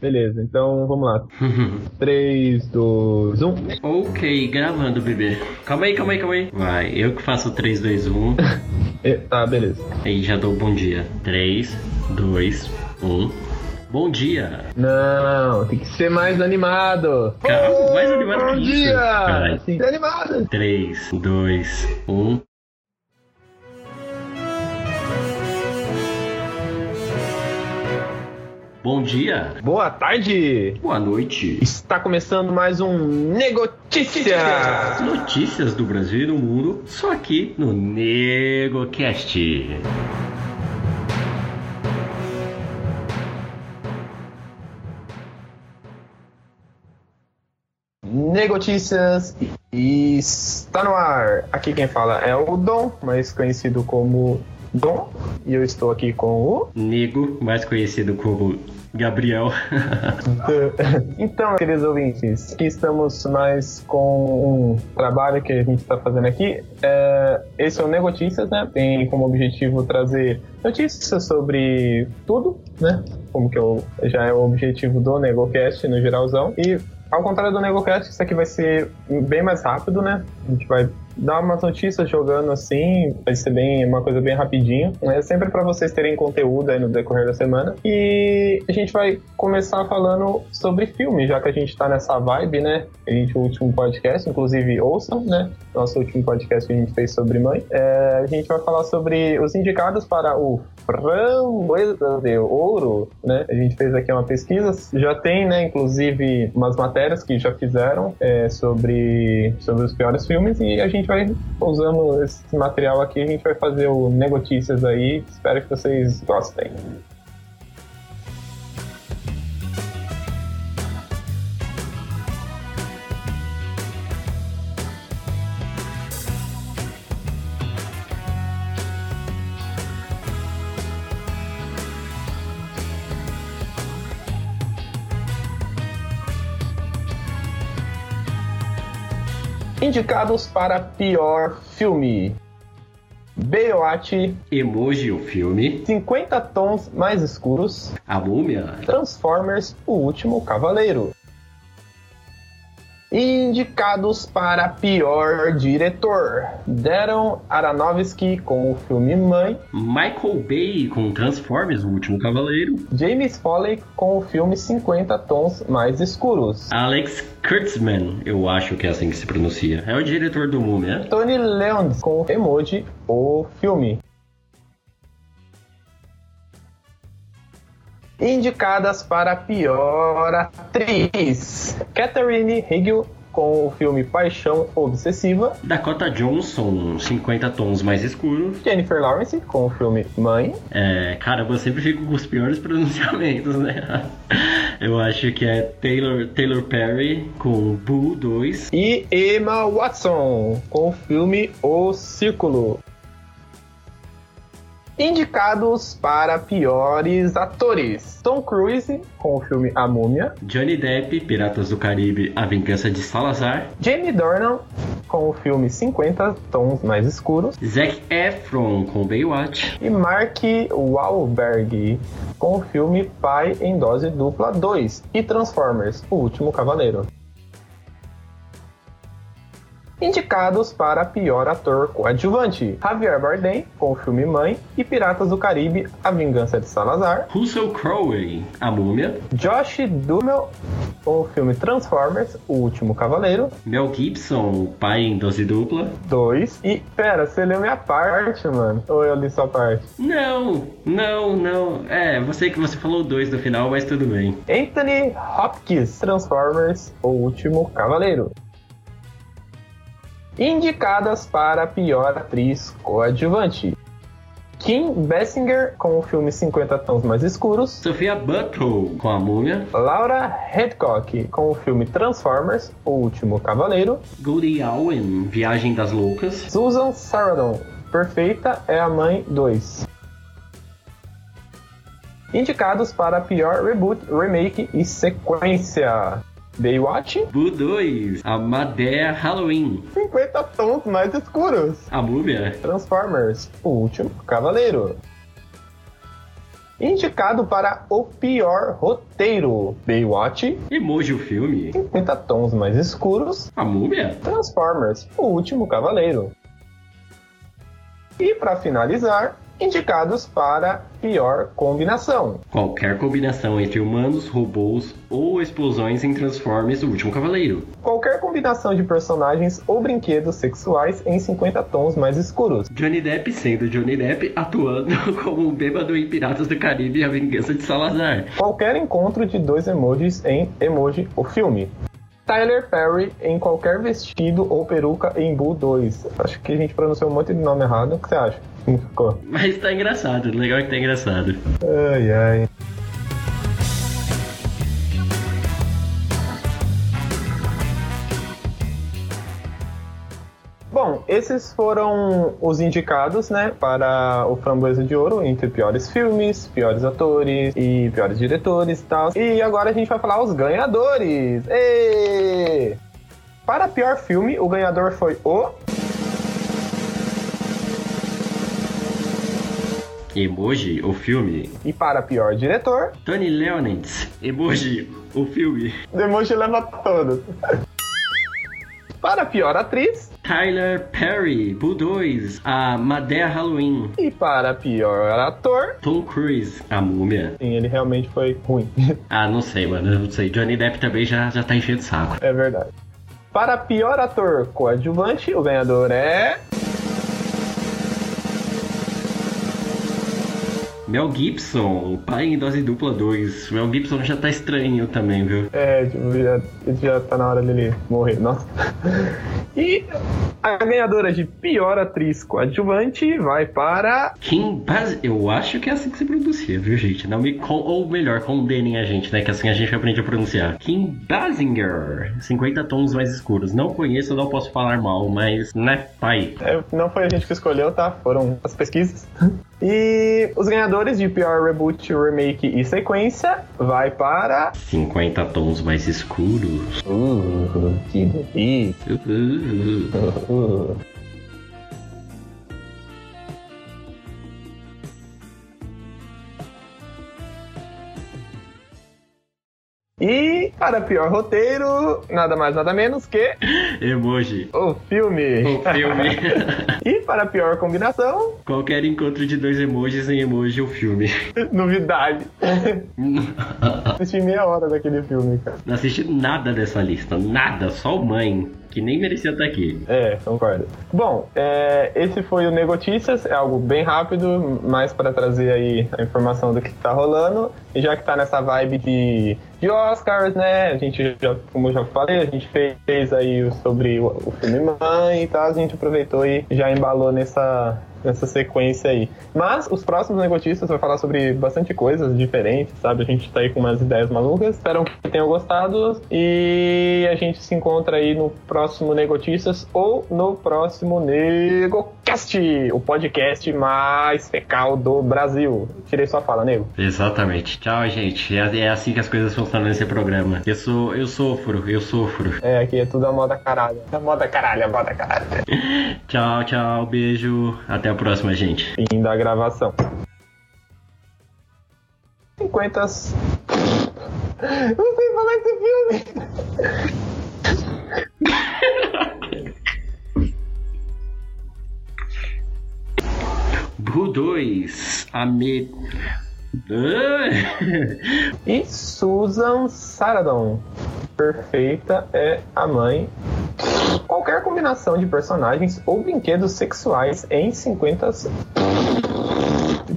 Beleza, então vamos lá. 3, 2, 1. ok, gravando, bebê. Calma aí, calma aí, calma aí. Vai, eu que faço 3, 2, 1. E- Tá, beleza. Aí já dou bom dia. 3, 2, 1. Bom dia. Não, tem que ser mais animado. Calma, mais animado Bom que isso. dia! Vai. Assim, animado. 3, 2, 1. Bom dia. Boa tarde. Boa noite. Está começando mais um Negotícia. Notícias do Brasil e do mundo, só aqui no NegoCast. Negotícias e está no ar. Aqui quem fala é o Dom, mais conhecido como Dom, e eu estou aqui com o Nego, mais conhecido como Gabriel. Então, queridos ouvintes, aqui estamos mais com um trabalho que a gente está fazendo aqui. É, esse é o Negotícias, né? Tem como objetivo trazer notícias sobre tudo, né? Como que o- já é o objetivo do NegoCast no geralzão. E ao contrário do NegoCast, isso aqui vai ser bem mais rápido, né? A gente vai dar umas notícias jogando assim, vai ser bem uma coisa bem rapidinho. É sempre para vocês terem conteúdo aí no decorrer da semana. E a gente vai começar falando sobre filme, já que a gente tá nessa vibe, né? A gente, o último podcast, inclusive ouçam, né? Nosso último podcast que a gente fez sobre mãe. É, a gente vai falar sobre os indicados para o Framboesa de Ouro, né? A gente fez aqui uma pesquisa, já tem, né, inclusive, umas matérias que já fizeram é, sobre, sobre os piores filmes e a gente vai, usando esse material aqui, a gente vai fazer o Negotícias aí. Espero que vocês gostem. Indicados para pior filme. Baywatch, Emoji, o filme. 50 tons mais escuros, A múmia. Transformers, O Último Cavaleiro. Indicados para pior diretor: Darren Aronofsky com o filme Mãe, Michael Bay com Transformers, o último cavaleiro. James Foley com o filme 50 Tons Mais Escuros, Alex Kurtzman, eu acho que é assim que se pronuncia. É o diretor do Múmia. Tony Leung com o Emoji, o filme. Indicadas para pior atriz: Catherine Hegel com o filme Paixão Obsessiva, Dakota Johnson, 50 tons mais escuros. Jennifer Lawrence com o filme Mãe, É, caramba, eu sempre fico com os piores pronunciamentos, né? Eu acho que é Taylor, Taylor Perry com Boo 2. e Emma Watson com o filme O Círculo. Indicados para piores atores: Tom Cruise com o filme A Múmia, Johnny Depp, Piratas do Caribe, A Vingança de Salazar. Jamie Dornan com o filme 50 Tons Mais Escuros Zac Efron com Baywatch. e Mark Wahlberg com o filme Pai em Dose Dupla 2 e Transformers: O Último Cavaleiro. Indicados para pior ator coadjuvante: Javier Bardem com o filme Mãe e Piratas do Caribe: A Vingança de Salazar. Russell Crowe, A Múmia. Josh Duhamel com o filme Transformers: O Último Cavaleiro. Mel Gibson, Pai em Dose Dupla. 2 e pera, você leu minha parte, mano? Ou eu li sua parte? Não, não, não. É, você que você falou dois no final, mas tudo bem. Anthony Hopkins, Transformers, O Último Cavaleiro. Indicadas para pior atriz coadjuvante. Kim Basinger com o filme 50 Tons Mais Escuros. Sofia Butthole com A Múmia. Laura Hedcock com o filme Transformers, O Último Cavaleiro. Goldie Allen, Viagem das Loucas. Susan Sarandon, Perfeita é a Mãe 2. Indicados para pior reboot, remake e sequência. Baywatch, Boo 2, A Madea Halloween. 50 tons mais escuros. A Múmia. Transformers, O Último Cavaleiro. Indicado para o pior roteiro: Baywatch, Emoji o filme. 50 tons mais escuros, A múmia? Transformers: O Último Cavaleiro. E para finalizar, indicados para pior combinação: Qualquer combinação entre humanos, robôs ou explosões em Transformers O Último Cavaleiro. qualquer combinação de personagens ou brinquedos sexuais em 50 tons mais escuros. Johnny Depp sendo Johnny Depp atuando como um bêbado em Piratas do Caribe e a Vingança de Salazar. Qualquer encontro de dois emojis em Emoji o filme. Tyler Perry em qualquer vestido ou peruca em Boo 2. Acho que a gente pronunciou um monte de nome errado. O que você acha? Ficou? Mas tá engraçado, legal é que tá engraçado. Ai, ai. Bom, esses foram os indicados, né, para o Framboesa de Ouro entre piores filmes, piores atores e piores diretores e tal. E agora a gente vai falar os ganhadores. Ê! Para pior filme, o ganhador foi o Emoji, o filme. e para pior diretor, Tony Leonard, Emoji, o filme. Demoji leva todos. para pior atriz, Tyler Perry, Boo 2, a Madea Halloween, E para pior ator, Tom Cruise, a múmia. sim, ele realmente foi ruim. Ah, não sei, mano, eu não sei. Johnny Depp também já, já tá enchendo o saco. é verdade. Para pior ator coadjuvante, o ganhador é. Mel Gibson, pai em dose dupla 2. Mel Gibson já tá estranho também, viu? É, tipo, já, já tá na hora dele morrer. Nossa. E a ganhadora de pior atriz coadjuvante vai para. Kim Bas... Eu acho que é assim que se pronuncia, viu, gente? Não me con... Ou melhor, condenem a gente, né? Que assim a gente aprende a pronunciar. Kim Basinger, 50 tons mais escuros. Não conheço, não posso falar mal, mas, né, pai. É, não foi a gente que escolheu, tá? Foram as pesquisas. E os ganhadores de pior reboot, remake e sequência vai para. 50 tons mais escuros. Uh, que delícia. Uh, Uh. E para pior roteiro, nada mais nada menos que emoji. o filme. O filme. E para pior combinação, Qualquer encontro de dois emojis em emoji o filme. novidade. Assisti meia hora daquele filme, cara. Não assisti nada dessa lista, nada, só o mãe, que nem merecia estar aqui. É, concordo. Bom, é, esse foi o Negotícias, é algo bem rápido, mais para trazer aí a informação do que tá rolando. E já que tá nessa vibe de, de Oscars, né? A gente já, como eu já falei, a gente fez aí o- sobre o, o filme Mãe e tal, a gente aproveitou e já embalou nessa, nessa sequência aí. Mas os próximos Negotícias vai falar sobre bastante coisas diferentes, sabe? A gente tá aí com umas ideias malucas. Espero que tenham gostado e a gente se encontra aí no próximo Negotícias ou no próximo NegoCast, o podcast mais fecal do Brasil. Tirei sua fala, nego. Exatamente. Tchau, gente. É, é assim que as coisas funcionam nesse programa. Eu sou, eu sofro, eu sofro. É, aqui é tudo a moda caralho. A moda caralho, a moda caralho. Tchau, tchau, beijo. Até a próxima, gente. Fim da gravação. 50. Não sei falar esse filme. Boo 2, a me... E Susan Sarandon. Perfeita é a mãe. Combinação de personagens ou brinquedos sexuais em 50.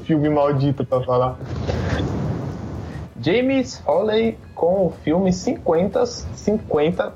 Filme maldito pra falar. James Foley com o filme 50 50